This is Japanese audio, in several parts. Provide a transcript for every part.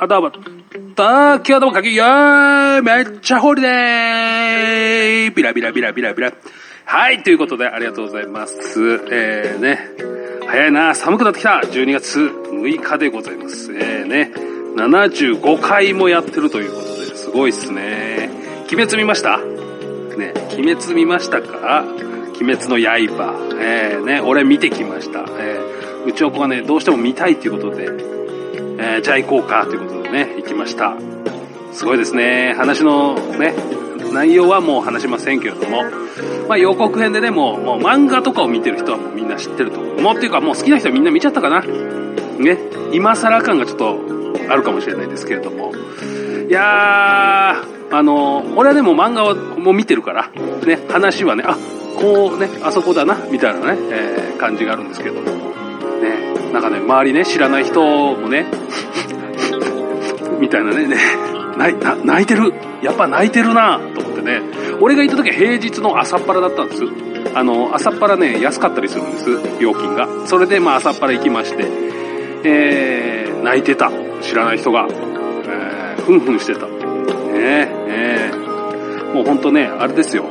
頭、たき頭かき、よーめっちゃホリデービラビラビラビラビラ。はい、ということでありがとうございます。えーね、早いな、寒くなってきた !12 月6日でございます。えーね、75回もやってるということで、すごいっすね。鬼滅見ましたね、鬼滅見ましたか鬼滅の刃。えーね、俺見てきました。えーうちの子がね、どうしても見たいっていうことで、えーじゃあ行こうかということでね、行きました。すごいですね。話のね、内容はもう話しませんけれども、まあ予告編でね、もう、もう漫画とかを見てる人はもうみんな知ってると思う。っていうかもう好きな人はみんな見ちゃったかな。ね、今更感がちょっとあるかもしれないですけれども。いやー、あの、俺はでも漫画をもう見てるから、ね、話はね、あ、こうね、あそこだな、みたいなね、えー感じがあるんですけれども。ね、なんかね、周りね、知らない人もね、みたいなね、ね泣いてるやっぱ泣いてるなと思ってね。俺が行った時は平日の朝っぱらだったんです。あの、朝っぱらね、安かったりするんです、料金が。それで、まあ朝っぱら行きまして、えー、泣いてた。知らない人が。えー、ふんふんしてた。ねえ、もうほんとね、あれですよ。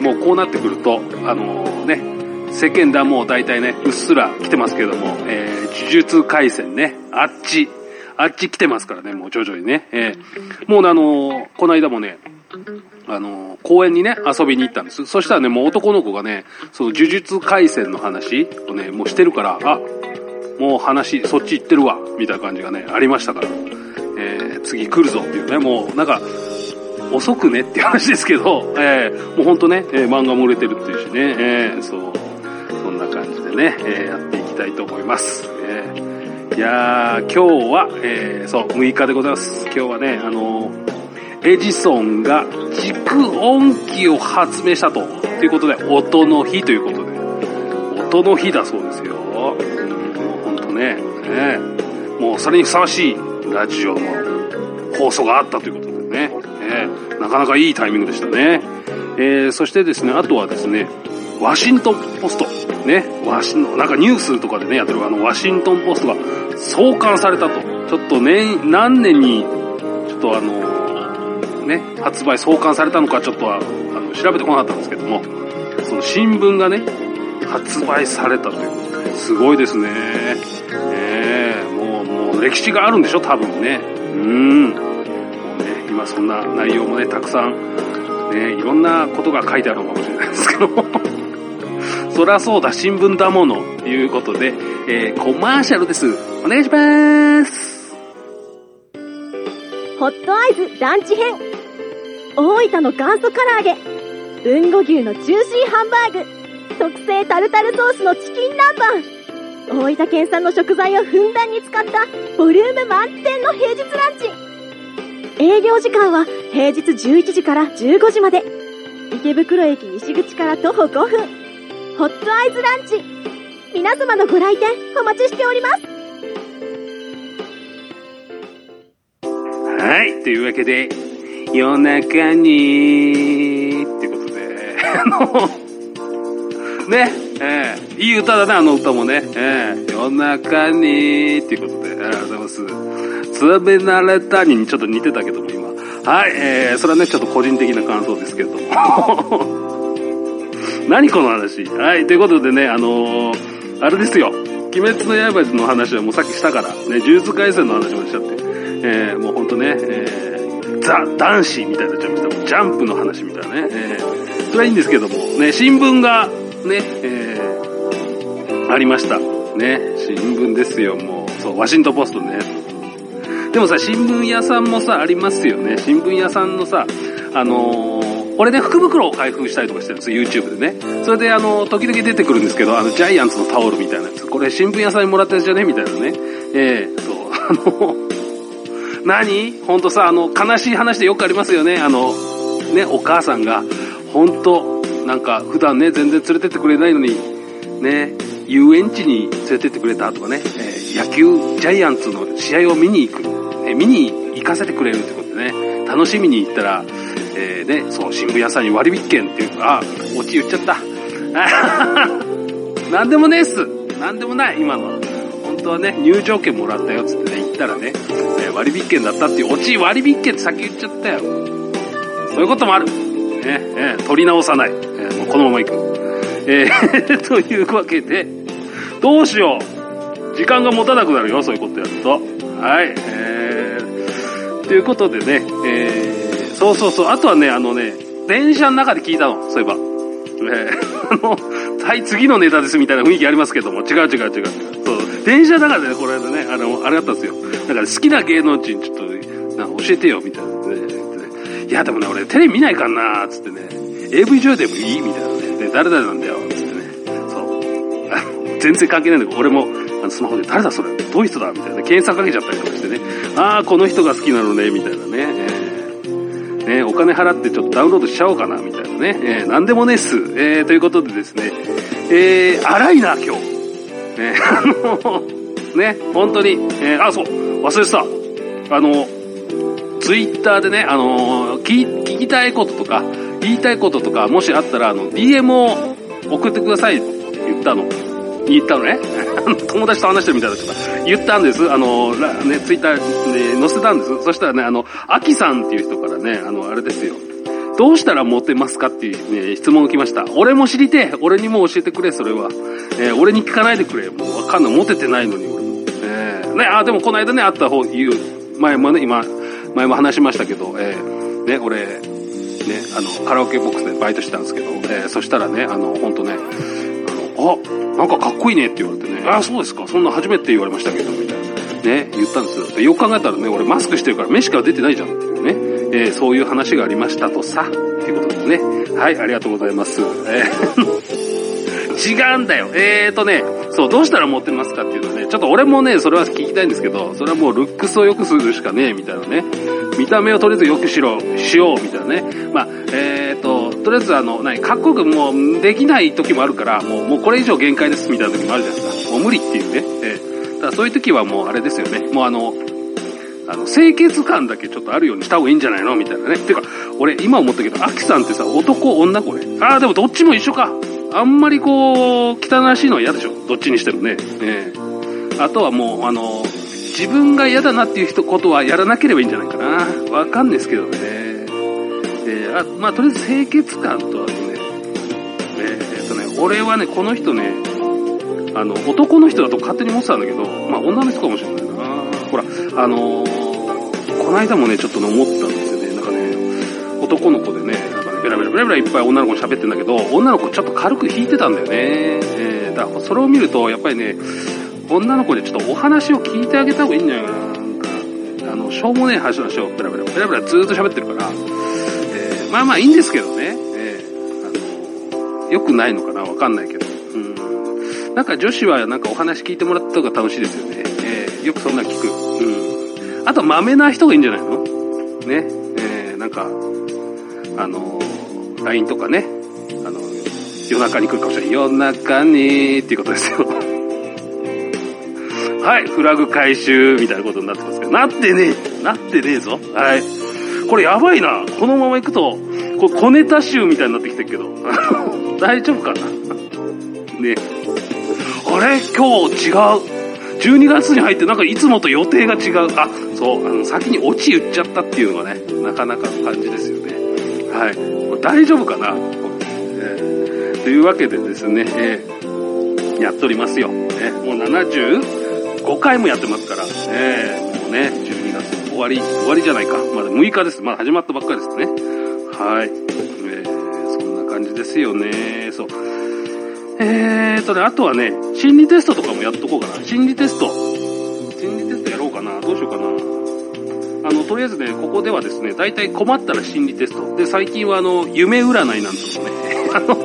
もうこうなってくると、あのね、世間ではもう大体ね、うっすら来てますけども、えー、呪術回戦ね、あっち、あっち来てますからね、もう徐々にね。えー、もうあのーこの間もね、あのー公園にね、遊びに行ったんです。そしたらね、もう男の子がね、その呪術回戦の話をね、もうしてるから、あ、もう話、そっち行ってるわ、みたいな感じがね、ありましたから、えー、次来るぞっていうね、もうなんか、遅くねっていう話ですけど、えー、もうほんとね、えー漫画も売れてるっていうしね、えー、そう、でね、えーやっていきたいと思います。えーいやー、今日は、えーそう、6日でございます。今日はね、あのエジソンが蓄音機を発明したと。ということで、音の日ということで、音の日だそうですよ。うん、もうほんとね、ねもうそれにふさわしいラジオの放送があったということでね、えなかなかいいタイミングでしたね。えーそしてですね、あとはですね、ワシントンポスト。ね、ワシンなんかニュースとかでね、やってるあのワシントンポストが創刊されたと。ちょっとね、何年に、ちょっとあの、ね、発売、創刊されたのかちょっとは、あの、調べてこなかったんですけども、その新聞がね、発売されたということで、すごいですね。ええもう、もう歴史があるんでしょ、多分ね。うん。もうね、今そんな内容もね、たくさん、ね、いろんなことが書いてあるのかもしれないですけども。そりゃそうだ、新聞だもの、ということで、えー、コマーシャルです。お願いします。ホットアイズランチ編。大分の元祖唐揚げ。豊後牛のジューシーハンバーグ。特製タルタルソースのチキン南蛮。大分県産の食材をふんだんに使ったボリューム満点の平日ランチ。営業時間は平日11時から15時まで。池袋駅西口から徒歩5分。ホットアイズランチ皆様のご来店お待ちしておりますはい、というわけで、夜中に、っていうことで、あの、ね、ええいい歌だね、あの歌もね、ええ夜中に、っていうことで、ありがとうございます。つべなれたにちょっと似てたけども、今。はい、えー、それはね、ちょっと個人的な感想ですけれども。何この話？はい、ということでね、あのーあれですよ。鬼滅の刃の話はもうさっきしたから、ね、呪術廻戦の話もしちゃって、えー、もうほんとね、えー、ザ・男子みたいになっちゃいました。ジャンプの話みたいなね。えー、それはいいんですけども、ね、新聞が、ね、えー、ありました。ね、新聞ですよ、もう。そう、ワシントンポストね。でもさ、新聞屋さんもさ、ありますよね。新聞屋さんのさ、あのー俺ね、福袋を開封したりとかしてるんですよ、YouTube でね。それで、あの、時々出てくるんですけど、あの、ジャイアンツのタオルみたいなやつ。これ、新聞屋さんにもらったやつじゃね？みたいなね。ええそう、あの、何？ほんとさ、あの、悲しい話でよくありますよね。あの、ね、お母さんが、ほんと、なんか、普段ね、全然連れてってくれないのに、ね、遊園地に連れてってくれたとかね、えー野球、ジャイアンツの試合を見に行く、えー見に行かせてくれるってことでね、楽しみに行ったら、えーね、そう、新聞屋さんに割引券っていうか、あ、オチ言っちゃった。なんでもねえっす。なんでもない、今のは。本当はね、入場券もらったよっ、つってね、行ったらね、えー割引券だったっていう、オチ割引券って先言っちゃったよ。そういうこともある。ね、えー取り直さない。えーもうこのまま行く。えー というわけで、どうしよう。時間が持たなくなるよ、そういうことやると。はい、えー、ということでね、えー、そうそうそう、あとはね、あのね、電車の中で聞いたの、そういえば。えー、あの、はい、次のネタですみたいな雰囲気ありますけども、違う違う違う。そう、電車の中でね、この間ね、あの、あれだったんですよ。だから好きな芸能人ちょっと、なん教えてよ、みたいなね。ねいや、でもね、俺テレビ見ないかなーつってね、AV 女優でもいいみたいなね。で、誰々なんだよ、つってね。そう。全然関係ないんだけど、俺も、あの、スマホで、誰だそれどういう人だみたいな。検索かけちゃったりとかしてね。ああ、この人が好きなのね、みたいなね。えーね、お金払ってちょっとダウンロードしちゃおうかな、みたいなね。えー、なんでもねっす。えー、ということでですね、えー、荒いな、今日。ね、あの、ね、本当に、えー、あ、そう、忘れてた。あの、ツイッターでね、あの聞、聞きたいこととか、言いたいこととか、もしあったら、あの、DM を送ってくださいって言ったの。言ったのね。友達と話してるみたいだった。言ったんです。あの、ね、ツイッターで載せたんです。そしたらね、あの、アキさんっていう人からね、あの、あれですよ。どうしたらモテますかっていうね、質問が来ました。俺も知りて俺にも教えてくれ、それは。えー俺に聞かないでくれ。もうわかんない。モテてないのに、俺も。えーね、あ、でもこの間ね、会った方、言う、前もね、今、前も話しましたけど、えーね、俺、ね、あの、カラオケボックスでバイトしてたんですけど、えーそしたらね、あの、ほんとね、あなんかかっこいいねって言われてね、あ、そうですか、そんな初めて言われましたけど、みたいな。ね、言ったんですよ。でよく考えたらね、俺マスクしてるから目しか出てないじゃんっていうね、えーそういう話がありましたとさ、っていうことですね。はい、ありがとうございます。えー 違うんだよ。えーとね、そう、どうしたらモテますかっていうのはね、ちょっと俺もね、それは聞きたいんですけど、それはもうルックスを良くするしかねえ、みたいなね。見た目をとりあえず良くしろ、しよう、みたいなね。と、りあえずあの、何、かっこよくもうできない時もあるから、もう、もうこれ以上限界です、みたいな時もあるじゃないですか。もう無理っていうね。えーだからそういう時はもうあれですよね。もうあの、あの、清潔感だけちょっとあるようにした方がいいんじゃないのみたいなね。てか、俺今思ったけど、アキさんってさ、男、女これ。ああ、でもどっちも一緒か。あんまりこう、汚らしいのは嫌でしょ。どっちにしてもね。ええあとはもう、あの、自分が嫌だなっていう人ことはやらなければいいんじゃないかな。わかんないですけどね。えあまあ、とりあえず清潔感とあとね、えーっとね、俺はね、この人ね、あの、男の人だと勝手に思ってたんだけど、まあ女の人かもしれないな。ほら、あのーこの間もね、ちょっとね、思ったんですよね。なんかね、男の子でね、なんかね、ベラベラベラベラいっぱい女の子に喋ってんだけど、女の子ちょっと軽く引いてたんだよね。えー、だからそれを見ると、やっぱりね、女の子でちょっとお話を聞いてあげた方がいいんじゃないかな。なんか、あの、しょうもねえ話の話をベラベラ、ベラベラずーっと喋ってるから、まあまあいいんですけどね。えーあの、良くないのかな？わかんないけど。うん。なんか女子はなんかお話聞いてもらった方が楽しいですよね。えーよくそんな聞く。うん。あと、まめな人がいいんじゃないの？ね。えーなんか、あの、LINE とかね、あの、夜中に来るかもしれない。夜中にっていうことですよ。はい、フラグ回収みたいなことになってますけど、なってねえ、なってねえぞ。はい。これやばいな。このまま行くと、こ小ネタ集みたいになってきてるけど、大丈夫かな？ねあれ？今日違う。12月に入ってなんかいつもと予定が違う。あ、そう、あの、先にオチ言っちゃったっていうのがね、なかなかの感じですよね。はい。大丈夫かな、えーというわけでですね、えーやっておりますよ。ね、もう75回もやってますから、えーもうね、12月終わり、終わりじゃないか。まだ6日です。まだ始まったばっかりですね。はい。えーそんな感じですよね。そう。えーとね、あとはね、心理テストとかもやっとこうかな。心理テスト。心理テストやろうかな。どうしようかな。あの、とりあえずね、ここではですね、大体困ったら心理テスト。で、最近はあの、夢占いなんてのもね、あの、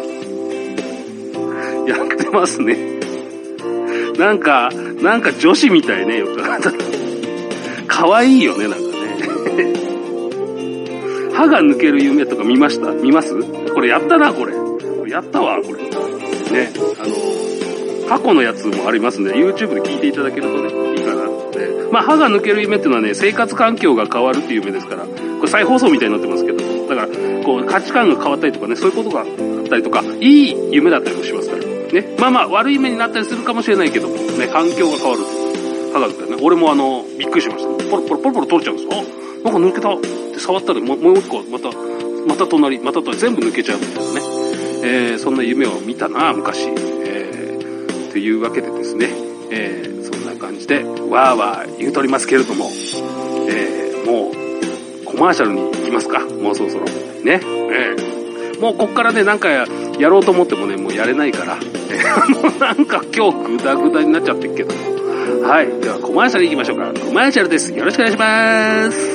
やってますね。なんか、なんか女子みたいね、よく考えたら。可愛いよ、ね。歯が抜ける夢とか見ました？見ます？これやったな、これ。これやったわ、これ。ね、あの、過去のやつもありますんで、YouTube で聞いていただけるとね、いいかなって。まあ、歯が抜ける夢っていうのはね、生活環境が変わるっていう夢ですから、これ再放送みたいになってますけど、だから、こう、価値観が変わったりとかね、そういうことがあったりとか、いい夢だったりもしますから。ね。まあまあ、悪い夢になったりするかもしれないけども、ね、環境が変わる。科学でね、俺もあの、びっくりしました。ポロポロポロポロ取れちゃうんですよ。なんか抜けたって触ったらもうもう一個、また、また隣、また隣、全部抜けちゃうみたいなね。えー、そんな夢を見たな、昔。えー、というわけでですね、えー、そんな感じで、わーわー言うとりますけれども、えー、もう、コマーシャルに行きますか。もうそろそろ。ね。えー、もうこっからね、なんかやろうと思ってもね、もうやれないから、もうなんか今日グダグダになっちゃってるけど。はい。では、コマーシャル行きましょうか。コマーシャルです。よろしくお願いします。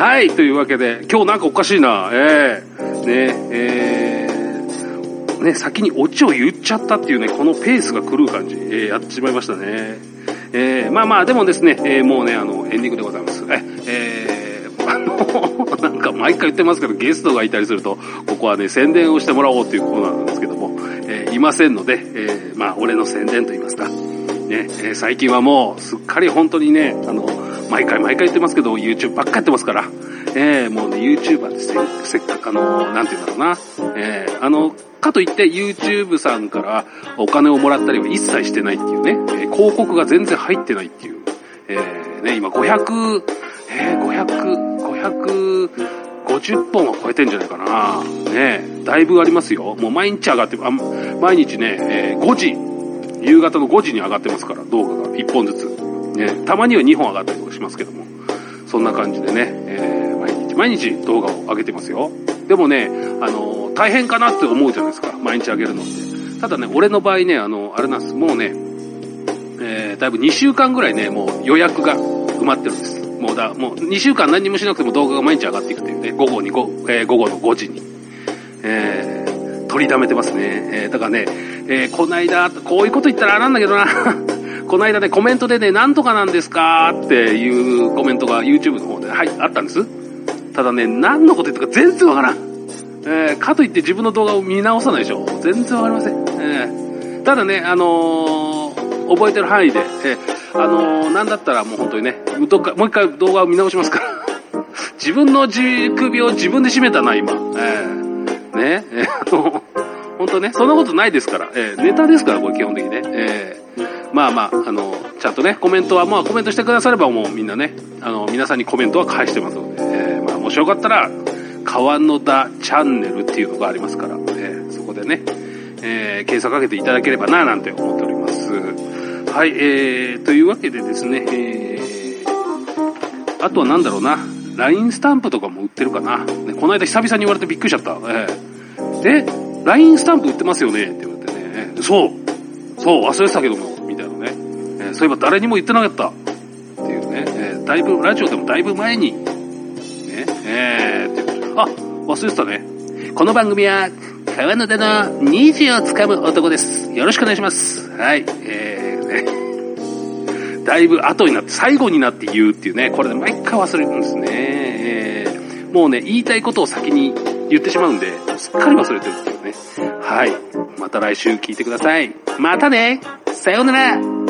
はい。というわけで、今日なんかおかしいな。ええね、えー、ね、先にオチを言っちゃったっていうね、このペースが狂う感じ、えー、やってしまいましたね。えー、まあまあ、でもですね、えー、もうね、あの、エンディングでございます。え、えー、あの、なんか毎回言ってますけど、ゲストがいたりすると、ここはね、宣伝をしてもらおうっていうコーナーなんですけども、えー、いませんので、えー、まあ、俺の宣伝と言いますか。ね、えー、最近はもう、すっかり本当にね、あの、毎回毎回言ってますけど、YouTube ばっかやってますから、えー、もうね、YouTuber ですね、せっかく、あの、なんて言うんだろうな、えー、あの、かといって YouTube さんからお金をもらったりは一切してないっていうね、えー、広告が全然入ってないっていう、えー、ね、今500、えー、500、550本は超えてんじゃないかな。ね、だいぶありますよ。もう毎日上がって、あ毎日ね、えー、5時、夕方の5時に上がってますから、動画が1本ずつ。ね、たまには2本上がったりとかしますけども、そんな感じでね、えー、毎日毎日動画を上げてますよ。でもね、あの、大変かなって思うじゃないですか、毎日上げるのって。ただね、俺の場合ね、あの、あれなんです、もうね、えー、だいぶ2週間ぐらいね、もう予約が埋まってるんです。もうだ、もう2週間何もしなくても動画が毎日上がっていくっていうね、午後に午、えー、午後の5時に。えー、取りだめてますね。えー、だからね、えー、こないだ、こういうこと言ったらあれなんだけどな。この間ね、コメントでね、なんとかなんですかっていうコメントが YouTube の方で、はい、あったんです。ただね、何のこと言ったか全然わからん。えー、かといって自分の動画を見直さないでしょ。全然わかりません。えー、ただね、あのー、覚えてる範囲で、えー、あのー、なんだったらもう本当にね、どっか、もう一回動画を見直しますから。自分の首を自分で締めたな、今。えー、ね、えー、あの、本当ね、そんなことないですから。えー、ネタですから、これ基本的にね。えーまあまあ、あの、ちゃんとね、コメントは、まあコメントしてくださればもうみんなね、あの、皆さんにコメントは返してますので、えー、まあもしよかったら、川野田チャンネルっていうのがありますから、えー、そこでね、えー、検索かけていただければな、なんて思っております。はい、えー、というわけでですね、えー、あとはなんだろうな、LINE スタンプとかも売ってるかな。ね、この間久々に言われてびっくりしちゃった。えー、え、LINE スタンプ売ってますよね？って言われてね、そうそう、忘れてたけども、そういえば誰にも言ってなかった。っていうね。えー、だいぶ、ラジオでもだいぶ前に、ね、えー、ってあ、忘れてたね。この番組は、川野田の虹をつかむ男です。よろしくお願いします。はい。えー、ね。だいぶ後になって、最後になって言うっていうね。これで毎回忘れるんですね。えー、もうね、言いたいことを先に言ってしまうんで、すっかり忘れてるっていうね。はい。また来週聞いてください。またねさようなら